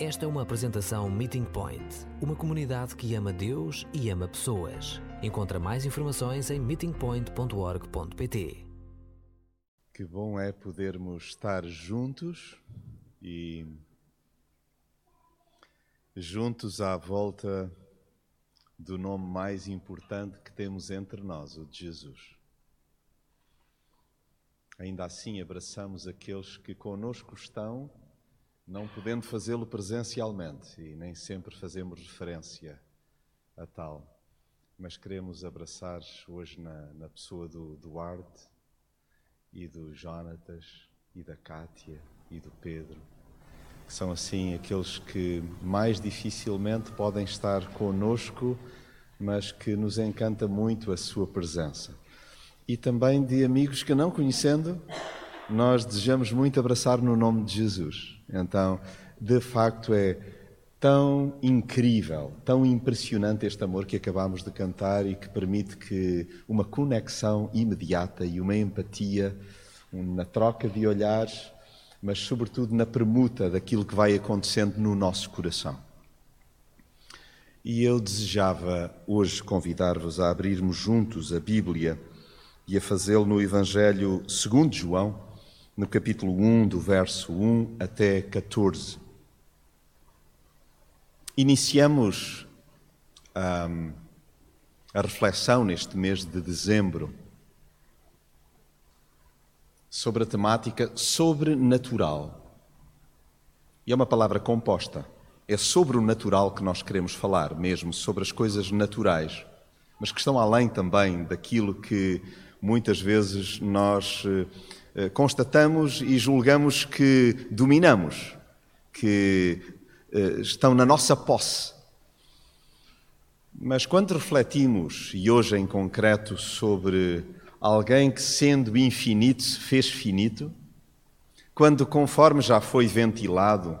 Esta é uma apresentação Meeting Point, uma comunidade que ama Deus e ama pessoas. Encontra mais informações em meetingpoint.org.pt. Que bom é podermos estar juntos e juntos à volta do nome mais importante que temos entre nós, o de Jesus. Ainda assim, abraçamos aqueles que conosco estão não podendo fazê-lo presencialmente e nem sempre fazemos referência a tal, mas queremos abraçar hoje na, na pessoa do Duarte e do Jonatas e da Cátia e do Pedro, que são assim aqueles que mais dificilmente podem estar conosco, mas que nos encanta muito a sua presença. E também de amigos que não conhecendo, nós desejamos muito abraçar no nome de Jesus. Então, de facto, é tão incrível, tão impressionante este amor que acabamos de cantar e que permite que uma conexão imediata e uma empatia na troca de olhares, mas sobretudo na permuta daquilo que vai acontecendo no nosso coração. E eu desejava hoje convidar-vos a abrirmos juntos a Bíblia e a fazê-lo no Evangelho segundo João, no capítulo 1, do verso 1 até 14. Iniciamos um, a reflexão neste mês de dezembro sobre a temática sobrenatural. E é uma palavra composta. É sobre o natural que nós queremos falar, mesmo sobre as coisas naturais, mas que estão além também daquilo que muitas vezes nós eh, constatamos e julgamos que dominamos, que eh, estão na nossa posse. Mas quando refletimos, e hoje em concreto, sobre alguém que, sendo infinito, se fez finito, quando, conforme já foi ventilado,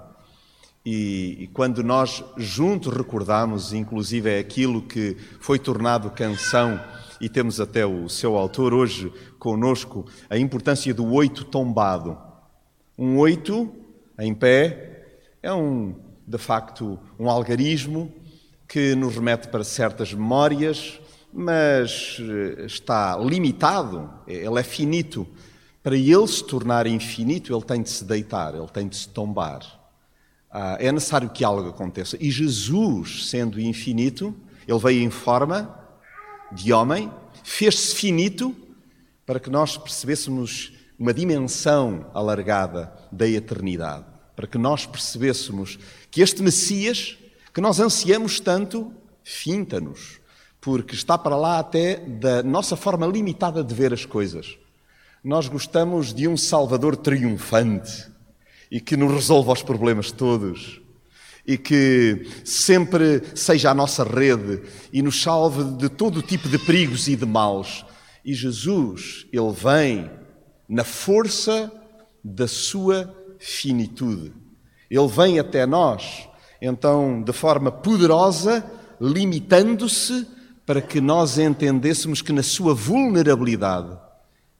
e, e, quando nós juntos recordamos, inclusive, é aquilo que foi tornado canção e temos até o seu autor hoje conosco, a importância do oito tombado. Um oito em pé é um, de facto, um algarismo que nos remete para certas memórias, mas eh, está limitado, ele é finito. Para ele se tornar infinito, ele tem de se deitar, ele tem de se tombar. Ah, é necessário que algo aconteça. E Jesus, sendo infinito, ele veio em forma de homem, fez-se finito para que nós percebêssemos uma dimensão alargada da eternidade, para que nós percebêssemos que este Messias, que nós ansiamos tanto, finta-nos, porque está para lá até da nossa forma limitada de ver as coisas. Nós gostamos de um Salvador triunfante e que nos resolva os problemas todos e que sempre seja a nossa rede e nos salve de todo tipo de perigos e de males. E Jesus, Ele vem na força da sua finitude. Ele vem até nós, então, de forma poderosa, limitando-se para que nós entendêssemos que na sua vulnerabilidade,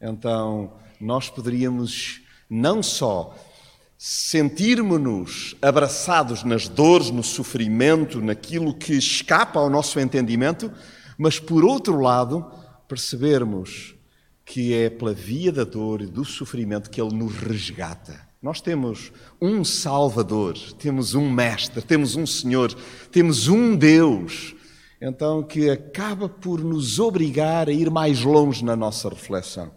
então, nós poderíamos não só sentirmos-nos abraçados nas dores, no sofrimento, naquilo que escapa ao nosso entendimento, mas por outro lado, percebermos que é pela via da dor e do sofrimento que Ele nos resgata. Nós temos um Salvador, temos um Mestre, temos um Senhor, temos um Deus, então que acaba por nos obrigar a ir mais longe na nossa reflexão.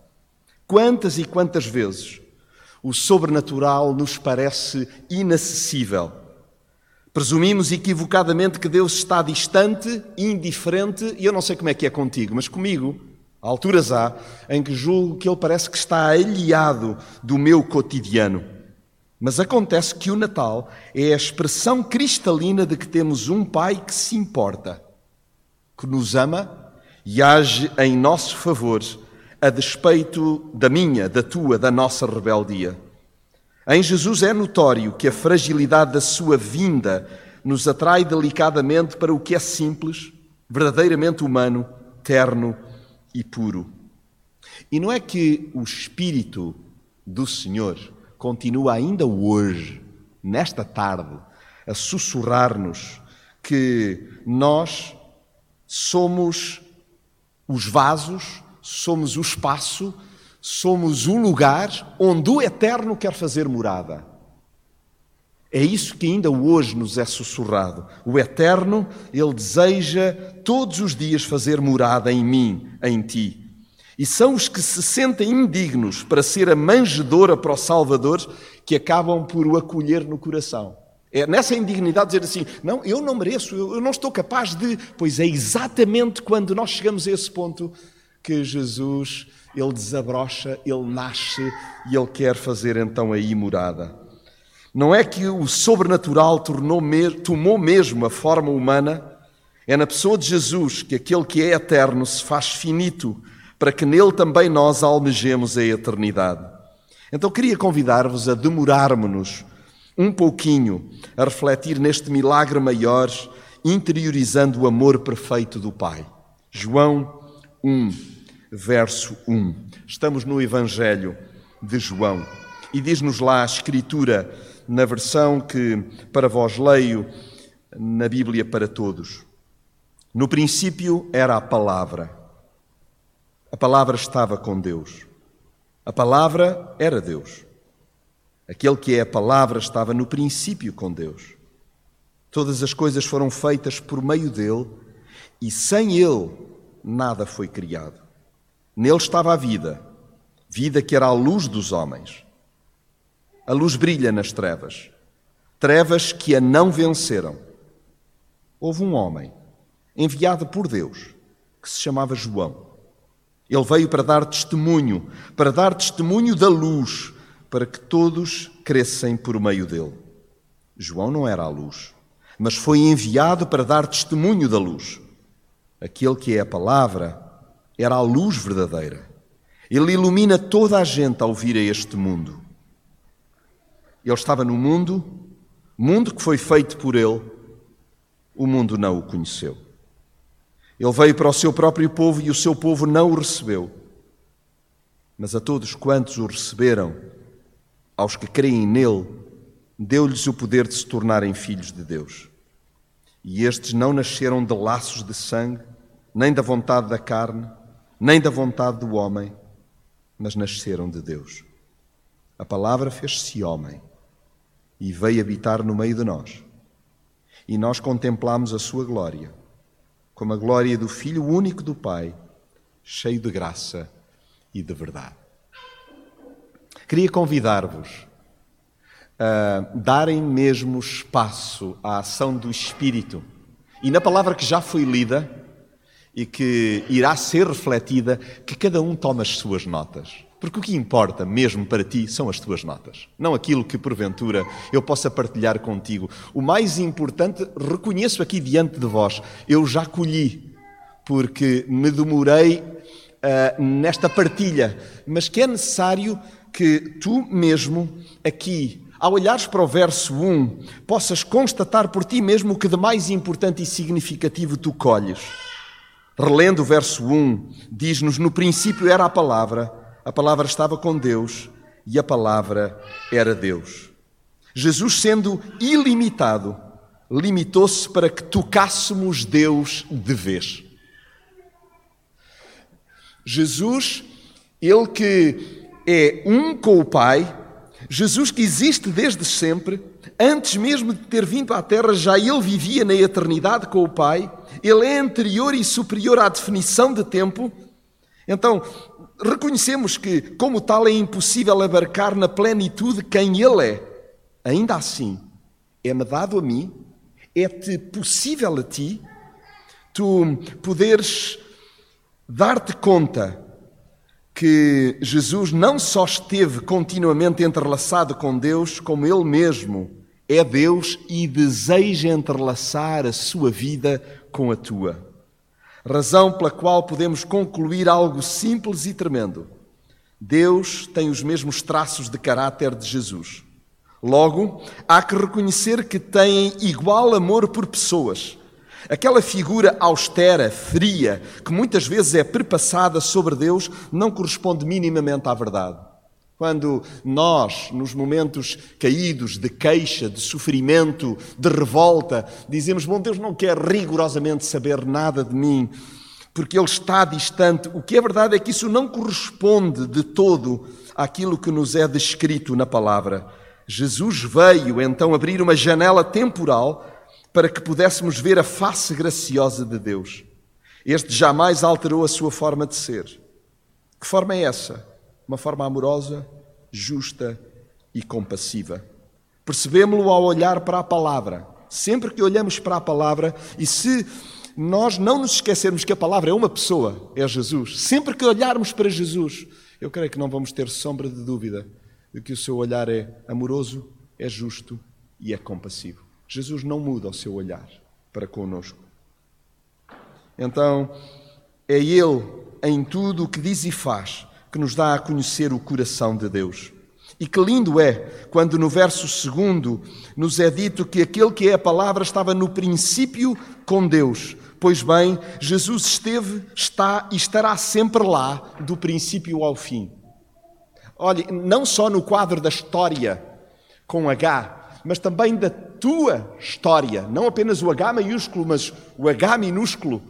Quantas e quantas vezes o sobrenatural nos parece inacessível. Presumimos equivocadamente que Deus está distante, indiferente, e eu não sei como é que é contigo, mas comigo, há alturas há em que julgo que Ele parece que está aliado do meu cotidiano. Mas acontece que o Natal é a expressão cristalina de que temos um Pai que se importa, que nos ama e age em nosso favor a despeito da minha, da tua, da nossa rebeldia. Em Jesus é notório que a fragilidade da sua vinda nos atrai delicadamente para o que é simples, verdadeiramente humano, terno e puro. E não é que o Espírito do Senhor continua ainda hoje, nesta tarde, a sussurrar-nos que nós somos os vasos, somos o espaço, somos o lugar onde o Eterno quer fazer morada. É isso que ainda hoje nos é sussurrado. O Eterno, Ele deseja todos os dias fazer morada em mim, em ti. E são os que se sentem indignos para ser a manjedora para o Salvador que acabam por o acolher no coração. É nessa indignidade dizer assim: não, eu não mereço, eu não estou capaz de. Pois é exatamente quando nós chegamos a esse ponto que Jesus, ele desabrocha, ele nasce e ele quer fazer então aí morada. Não é que o sobrenatural tornou, tomou mesmo a forma humana, é na pessoa de Jesus que aquele que é eterno se faz finito, para que nele também nós almejemos a eternidade. Então queria convidar-vos a demorarmos-nos um pouquinho a refletir neste milagre maior, interiorizando o amor perfeito do Pai. João 1, verso 1. Estamos no Evangelho de João e diz-nos lá a Escritura na versão que para vós leio na Bíblia para todos. No princípio era a palavra. A palavra estava com Deus. A palavra era Deus. Aquele que é a palavra estava no princípio com Deus. Todas as coisas foram feitas por meio dele e sem ele nada foi criado. Nele estava a vida, vida que era a luz dos homens. A luz brilha nas trevas, trevas que a não venceram. Houve um homem enviado por Deus que se chamava João. Ele veio para dar testemunho, para dar testemunho da luz, para que todos crescem por meio dele. João não era a luz, mas foi enviado para dar testemunho da luz. Aquele que é a palavra era a luz verdadeira. Ele ilumina toda a gente ao vir a este mundo. Ele estava no mundo, mundo que foi feito por ele, o mundo não o conheceu. Ele veio para o seu próprio povo e o seu povo não o recebeu. Mas a todos quantos o receberam, aos que creem nele, deu-lhes o poder de se tornarem filhos de Deus. E estes não nasceram de laços de sangue, nem da vontade da carne, nem da vontade do homem, mas nasceram de Deus. A palavra fez-se homem e veio habitar no meio de nós. E nós contemplamos a sua glória, como a glória do Filho único do Pai, cheio de graça e de verdade. Queria convidar-vos a darem mesmo espaço à ação do Espírito. E na palavra que já foi lida e que irá ser refletida, que cada um tome as suas notas. Porque o que importa mesmo para ti são as tuas notas, não aquilo que porventura eu possa partilhar contigo. O mais importante, reconheço aqui diante de vós, eu já colhi, porque me demorei uh, nesta partilha, mas que é necessário que tu mesmo aqui, ao olhares para o verso 1, possas constatar por ti mesmo o que de mais importante e significativo tu colhes. Relendo o verso 1, diz-nos: No princípio era a palavra a palavra estava com Deus e a palavra era Deus. Jesus, sendo ilimitado, limitou-se para que tocássemos Deus de vez. Jesus, ele que é um com o Pai, Jesus que existe desde sempre, antes mesmo de ter vindo à Terra, já ele vivia na eternidade com o Pai, ele é anterior e superior à definição de tempo. Então, reconhecemos que, como tal, é impossível abarcar na plenitude quem Ele é. Ainda assim, é-me dado a mim, é-te possível a ti, tu poderes dar-te conta que Jesus não só esteve continuamente entrelaçado com Deus, como Ele mesmo é Deus e deseja entrelaçar a sua vida com a tua razão pela qual podemos concluir algo simples e tremendo. Deus tem os mesmos traços de caráter de Jesus. Logo, há que reconhecer que tem igual amor por pessoas. Aquela figura austera, fria, que muitas vezes é perpassada sobre Deus, não corresponde minimamente à verdade. Quando nós, nos momentos caídos de queixa, de sofrimento, de revolta, dizemos: Bom, Deus não quer rigorosamente saber nada de mim, porque Ele está distante. O que é verdade é que isso não corresponde de todo àquilo que nos é descrito na palavra. Jesus veio então abrir uma janela temporal para que pudéssemos ver a face graciosa de Deus. Este jamais alterou a sua forma de ser. Que forma é essa? Uma forma amorosa, justa e compassiva. Percebemos-lo ao olhar para a palavra. Sempre que olhamos para a palavra, e se nós não nos esquecermos que a palavra é uma pessoa, é Jesus, sempre que olharmos para Jesus, eu creio que não vamos ter sombra de dúvida de que o seu olhar é amoroso, é justo e é compassivo. Jesus não muda o seu olhar para conosco. Então, é Ele, em tudo o que diz e faz, que nos dá a conhecer o coração de Deus. E que lindo é quando no verso segundo nos é dito que aquele que é a palavra estava no princípio com Deus. Pois bem, Jesus esteve, está e estará sempre lá, do princípio ao fim. Olhe, não só no quadro da história com H, mas também da tua história, não apenas o H maiúsculo, mas o H minúsculo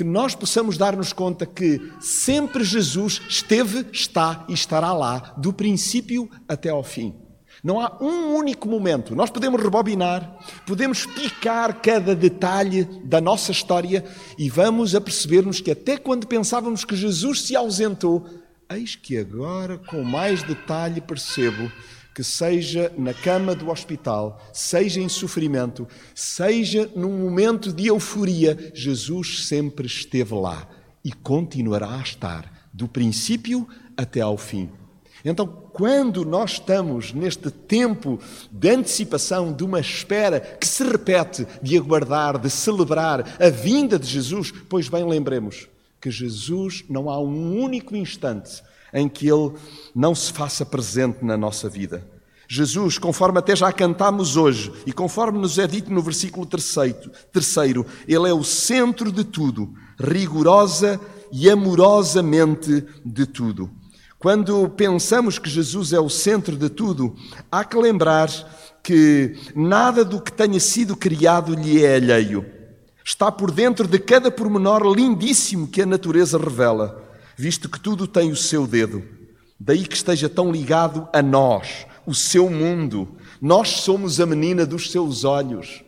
que nós possamos dar-nos conta que sempre Jesus esteve, está e estará lá, do princípio até ao fim. Não há um único momento. Nós podemos rebobinar, podemos picar cada detalhe da nossa história e vamos a perceber-nos que até quando pensávamos que Jesus se ausentou, eis que agora, com mais detalhe, percebo que seja na cama do hospital, seja em sofrimento, seja num momento de euforia, Jesus sempre esteve lá e continuará a estar, do princípio até ao fim. Então, quando nós estamos neste tempo de antecipação, de uma espera que se repete, de aguardar, de celebrar a vinda de Jesus, pois bem lembremos que Jesus não há um único instante em que Ele não se faça presente na nossa vida. Jesus, conforme até já cantámos hoje, e conforme nos é dito no versículo terceiro, Ele é o centro de tudo, rigorosa e amorosamente de tudo. Quando pensamos que Jesus é o centro de tudo, há que lembrar que nada do que tenha sido criado lhe é alheio. Está por dentro de cada pormenor lindíssimo que a natureza revela visto que tudo tem o seu dedo. Daí que esteja tão ligado a nós, o seu mundo. Nós somos a menina dos seus olhos.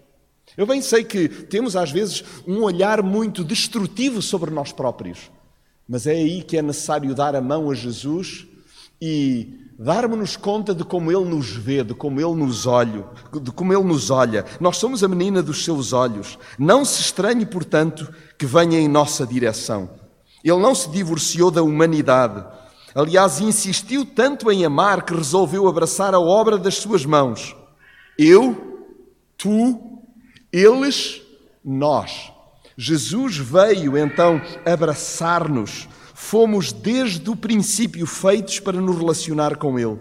Eu bem sei que temos às vezes um olhar muito destrutivo sobre nós próprios, mas é aí que é necessário dar a mão a Jesus e darmos-nos conta de como Ele nos vê, de como Ele nos olha, de como Ele nos olha. Nós somos a menina dos seus olhos. Não se estranhe, portanto, que venha em nossa direção. Ele não se divorciou da humanidade. Aliás, insistiu tanto em amar que resolveu abraçar a obra das suas mãos. Eu, tu, eles, nós. Jesus veio então abraçar-nos. Fomos desde o princípio feitos para nos relacionar com Ele.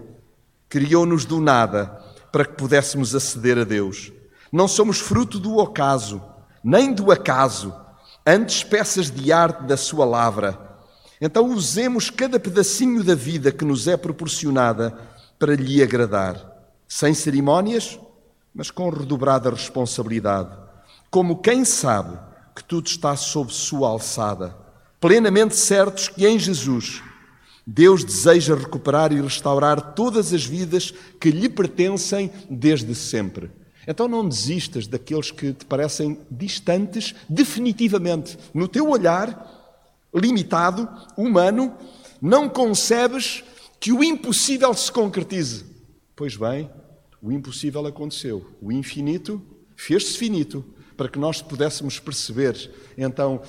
Criou-nos do nada para que pudéssemos aceder a Deus. Não somos fruto do ocaso, nem do acaso antes peças de arte da sua lavra. Então usemos cada pedacinho da vida que nos é proporcionada para lhe agradar, sem cerimónias, mas com redobrada responsabilidade, como quem sabe que tudo está sob sua alçada, plenamente certos que em Jesus Deus deseja recuperar e restaurar todas as vidas que lhe pertencem desde sempre. Então não desistas daqueles que te parecem distantes definitivamente. No teu olhar limitado, humano, não concebes que o impossível se concretize. Pois bem, o impossível aconteceu. O infinito fez-se finito para que nós pudéssemos perceber então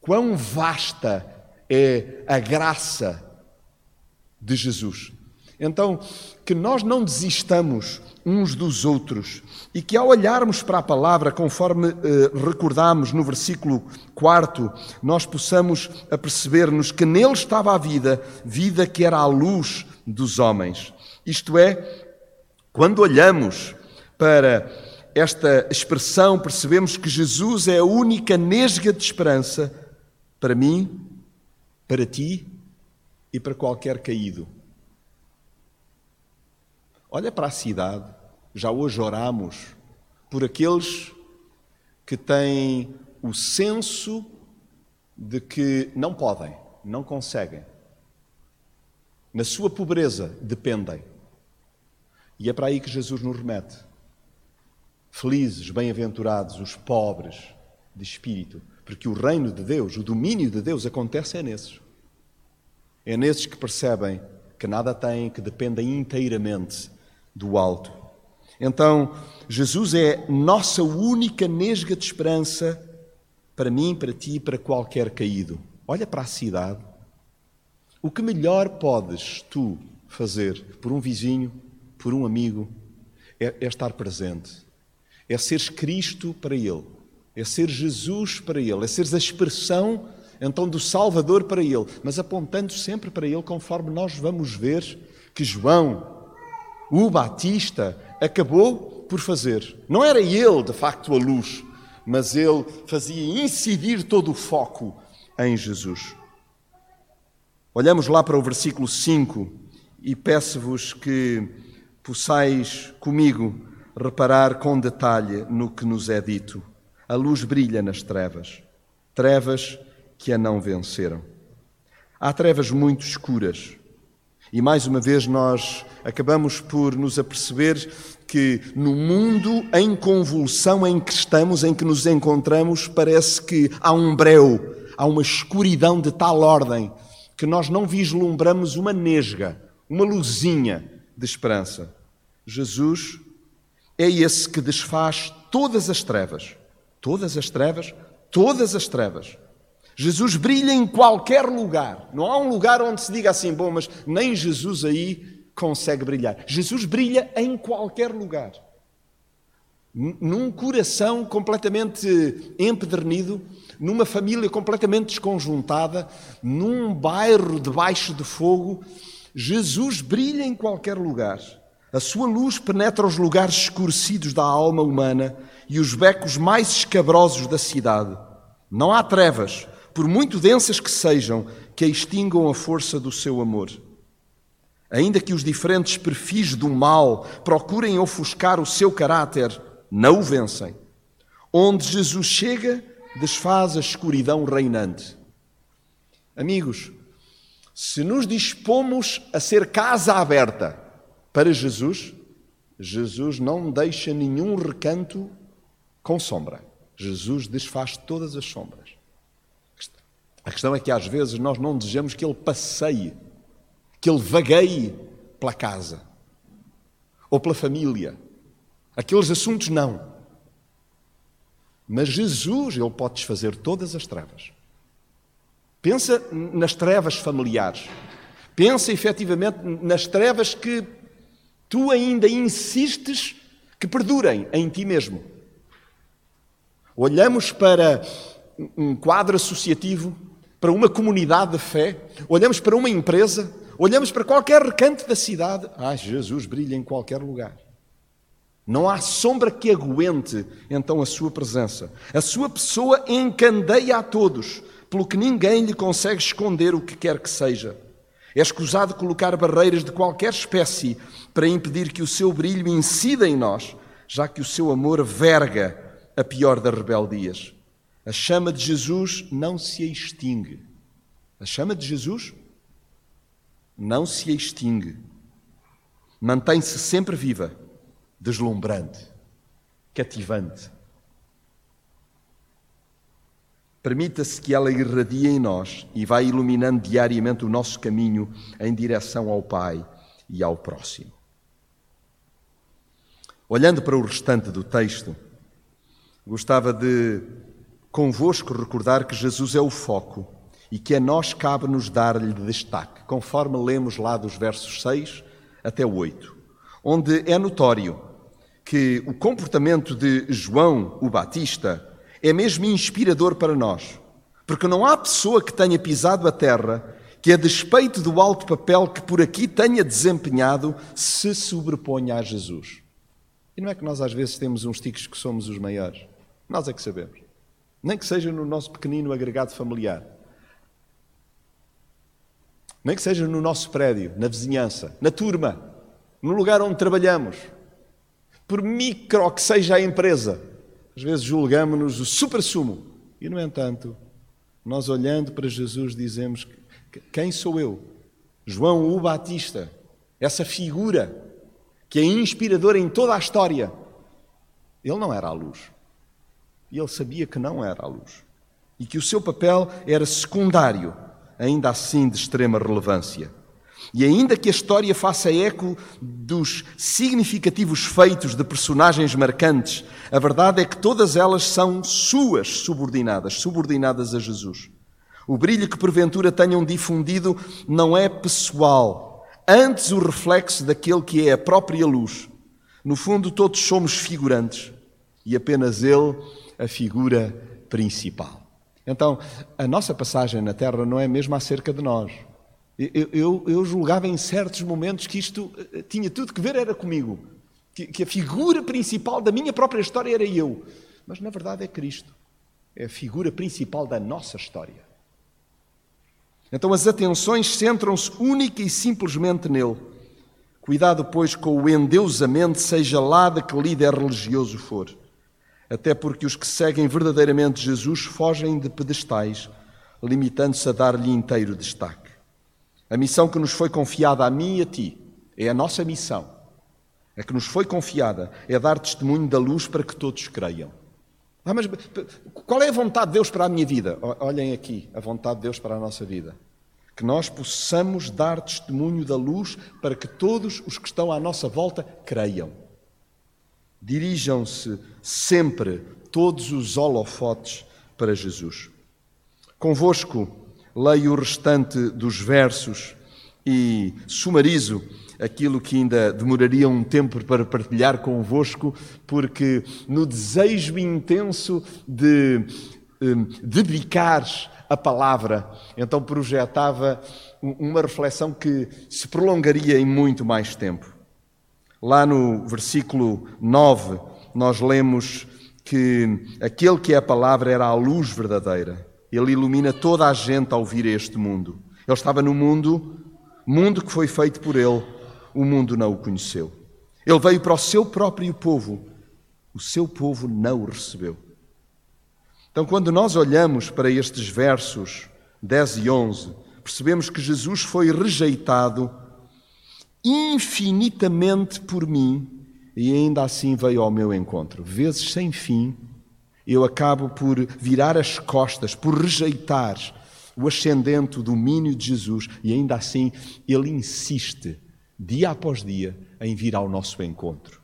quão vasta é a graça de Jesus. Então, que nós não desistamos uns dos outros e que ao olharmos para a palavra, conforme eh, recordamos no versículo 4, nós possamos aperceber-nos que nele estava a vida, vida que era a luz dos homens. Isto é, quando olhamos para esta expressão, percebemos que Jesus é a única nesga de esperança para mim, para ti e para qualquer caído. Olha para a cidade, já hoje oramos por aqueles que têm o senso de que não podem, não conseguem. Na sua pobreza dependem. E é para aí que Jesus nos remete. Felizes, bem-aventurados os pobres de espírito, porque o reino de Deus, o domínio de Deus acontece é nesses. É nesses que percebem que nada têm, que dependem inteiramente do alto. Então, Jesus é nossa única nesga de esperança para mim, para ti e para qualquer caído. Olha para a cidade. O que melhor podes tu fazer por um vizinho, por um amigo, é, é estar presente. É seres Cristo para ele. É ser Jesus para ele. É seres a expressão então do Salvador para ele, mas apontando sempre para ele, conforme nós vamos ver que João, o Batista, acabou por fazer. Não era ele, de facto, a luz, mas ele fazia incidir todo o foco em Jesus. Olhamos lá para o versículo 5 e peço-vos que possais comigo reparar com detalhe no que nos é dito. A luz brilha nas trevas, trevas que a não venceram. Há trevas muito escuras. E mais uma vez nós acabamos por nos aperceber que no mundo em convulsão em que estamos, em que nos encontramos, parece que há um breu, há uma escuridão de tal ordem que nós não vislumbramos uma nesga, uma luzinha de esperança. Jesus é esse que desfaz todas as trevas, todas as trevas, todas as trevas Jesus brilha em qualquer lugar. Não há um lugar onde se diga assim, bom, mas nem Jesus aí consegue brilhar. Jesus brilha em qualquer lugar. Num coração completamente empedernido, numa família completamente desconjuntada, num bairro debaixo de fogo, Jesus brilha em qualquer lugar. A sua luz penetra os lugares escurecidos da alma humana e os becos mais escabrosos da cidade. Não há trevas, por muito densas que sejam, que extingam a força do seu amor. Ainda que os diferentes perfis do mal procurem ofuscar o seu caráter, não o vencem. Onde Jesus chega, desfaz a escuridão reinante. Amigos, se nos dispomos a ser casa aberta para Jesus, Jesus não deixa nenhum recanto com sombra. Jesus desfaz todas as sombras. A questão é que às vezes nós não desejamos que ele passeie, que ele vagueie pela casa ou pela família. Aqueles assuntos não. Mas Jesus, ele pode desfazer todas as trevas. Pensa nas trevas familiares. Pensa efetivamente nas trevas que tu ainda insistes que perdurem em ti mesmo. Olhamos para um quadro associativo para uma comunidade de fé, olhamos para uma empresa, olhamos para qualquer recanto da cidade. Ah, Jesus brilha em qualquer lugar. Não há sombra que aguente então a sua presença. A sua pessoa encandeia a todos, pelo que ninguém lhe consegue esconder o que quer que seja. É escusado colocar barreiras de qualquer espécie para impedir que o seu brilho incida em nós, já que o seu amor verga a pior das rebeldias. A chama de Jesus não se extingue. A chama de Jesus não se extingue. Mantém-se sempre viva, deslumbrante, cativante. Permita-se que ela irradie em nós e vá iluminando diariamente o nosso caminho em direção ao Pai e ao próximo. Olhando para o restante do texto, gostava de convosco recordar que Jesus é o foco e que a nós cabe-nos dar-lhe destaque, conforme lemos lá dos versos 6 até 8, onde é notório que o comportamento de João o Batista é mesmo inspirador para nós, porque não há pessoa que tenha pisado a terra que, a despeito do alto papel que por aqui tenha desempenhado, se sobreponha a Jesus. E não é que nós às vezes temos uns ticos que somos os maiores, nós é que sabemos nem que seja no nosso pequenino agregado familiar, nem que seja no nosso prédio, na vizinhança, na turma. no lugar onde trabalhamos, por micro que seja a empresa. Às vezes julgamos-nos o supra-sumo. E, no entanto, nós olhando para Jesus dizemos: Quem sou eu? João o Batista, essa figura que é inspiradora em toda a história. Ele não era a luz. E ele sabia que não era a luz. E que o seu papel era secundário, ainda assim de extrema relevância. E ainda que a história faça eco dos significativos feitos de personagens marcantes, a verdade é que todas elas são suas subordinadas, subordinadas a Jesus. O brilho que porventura tenham difundido não é pessoal, antes o reflexo daquele que é a própria luz. No fundo, todos somos figurantes e apenas Ele a figura principal. Então, a nossa passagem na Terra não é mesmo acerca de nós. Eu, eu, eu, julgava em certos momentos que isto eh, tinha tudo que ver era comigo, que, que, a figura principal da minha própria história era eu. Mas na verdade é Cristo, é a figura principal da nossa história. Então as atenções centram-se única e simplesmente nele. Cuidado, pois, com o endeusamento, seja lá de que líder religioso for. Até porque os que seguem verdadeiramente Jesus fogem de pedestais, limitando-se a dar-lhe inteiro destaque. A missão que nos foi confiada a mim e a ti é a nossa missão. A que nos foi confiada é dar testemunho da luz para que todos creiam. Ah, mas qual é a vontade de Deus para a minha vida? Olhem aqui, a vontade de Deus para a nossa vida. Que nós possamos dar testemunho da luz para que todos os que estão à nossa volta creiam. Dirijam-se sempre todos os holofotes para Jesus. Convosco, leio o restante dos versos e sumarizo aquilo que ainda demoraria um tempo para partilhar convosco, porque no desejo intenso de um, dedicar a palavra, então projetava uma reflexão que se prolongaria em muito mais tempo. Lá no versículo 9, nós lemos que aquele que é a palavra era a luz verdadeira. Ele ilumina toda a gente ao vir a este mundo. Ele estava no mundo, mundo que foi feito por ele, o mundo não o conheceu. Ele veio para o seu próprio povo, o seu povo não o recebeu. Então, quando nós olhamos para estes versos 10 e 11, percebemos que Jesus foi rejeitado infinitamente por mim e ainda assim veio ao meu encontro, vezes sem fim, eu acabo por virar as costas, por rejeitar o ascendente, o domínio de Jesus, e ainda assim ele insiste, dia após dia, em vir ao nosso encontro.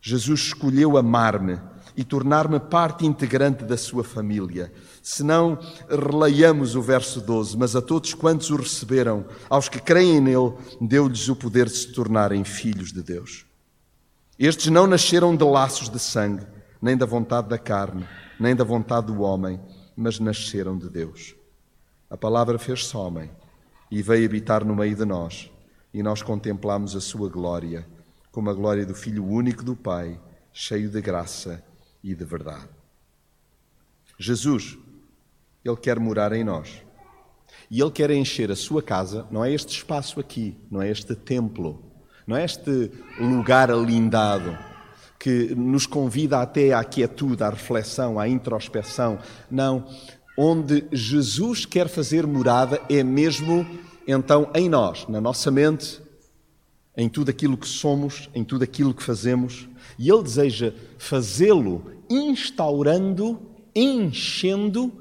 Jesus escolheu amar-me e tornar-me parte integrante da sua família. Se não, releiamos o verso 12, mas a todos quantos o receberam, aos que creem nele, deu-lhes o poder de se tornarem filhos de Deus. Estes não nasceram de laços de sangue, nem da vontade da carne, nem da vontade do homem, mas nasceram de Deus. A palavra fez-se homem e veio habitar no meio de nós, e nós contemplamos a sua glória, como a glória do Filho único do Pai, cheio de graça e de verdade. Jesus, Ele quer morar em nós. E Ele quer encher a sua casa, não é este espaço aqui, não é este templo, não é este lugar alindado, que nos convida até à quietude, à reflexão, à introspeção. Não. Onde Jesus quer fazer morada é mesmo, então, em nós, na nossa mente, em tudo aquilo que somos, em tudo aquilo que fazemos. E Ele deseja fazê-lo instaurando, enchendo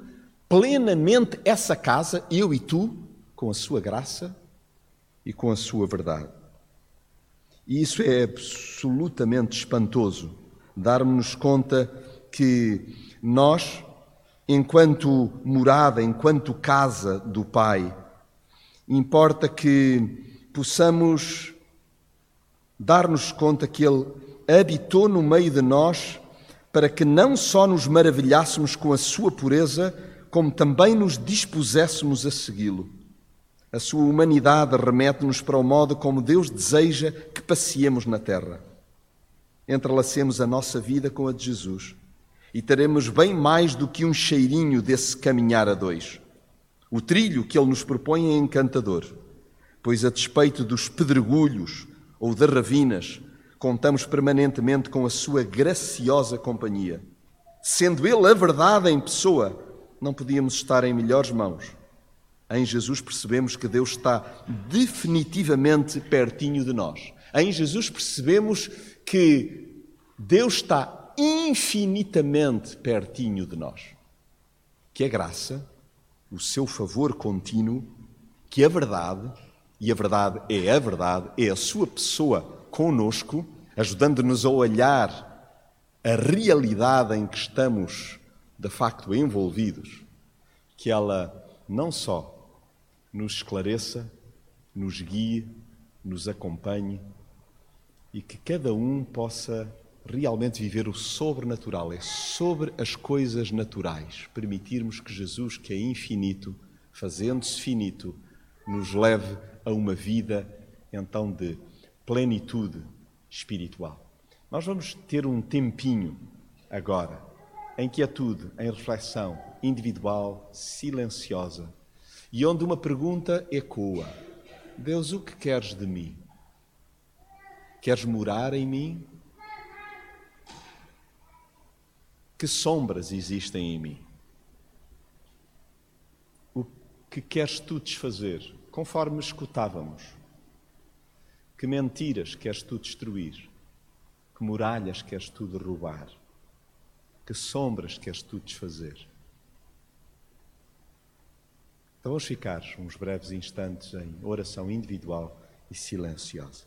plenamente essa casa, eu e tu, com a sua graça e com a sua verdade. E isso é absolutamente espantoso, darmos conta que nós, enquanto morada, enquanto casa do Pai, importa que possamos dar-nos conta que Ele habitou no meio de nós para que não só nos maravilhássemos com a Sua pureza, como também nos dispuséssemos a segui-lo. A sua humanidade remete-nos para o modo como Deus deseja que passeemos na terra. Entrelacemos a nossa vida com a de Jesus e teremos bem mais do que um cheirinho desse caminhar a dois. O trilho que Ele nos propõe é encantador, pois, a despeito dos pedregulhos, ou de Ravinas, contamos permanentemente com a sua graciosa companhia. Sendo Ele a verdade em pessoa, não podíamos estar em melhores mãos. Em Jesus percebemos que Deus está definitivamente pertinho de nós. Em Jesus percebemos que Deus está infinitamente pertinho de nós. Que a graça, o seu favor contínuo, que a verdade, e a verdade é a verdade, é a sua pessoa conosco, ajudando-nos a olhar a realidade em que estamos de facto envolvidos, que ela não só nos esclareça, nos guie, nos acompanhe e que cada um possa realmente viver o sobrenatural, é sobre as coisas naturais, permitirmos que Jesus, que é infinito, fazendo-se finito, nos leve a uma vida então de plenitude espiritual. Nós vamos ter um tempinho agora, em quietude, em reflexão individual, silenciosa, e onde uma pergunta ecoa: Deus, o que queres de mim? Queres morar em mim? Que sombras existem em mim? O que queres tu desfazer? Conforme escutávamos. Que mentiras queres tu destruir? Que muralhas queres tu derrubar? Que sombras queres tu desfazer? Então vamos ficar uns breves instantes em oração individual e silenciosa.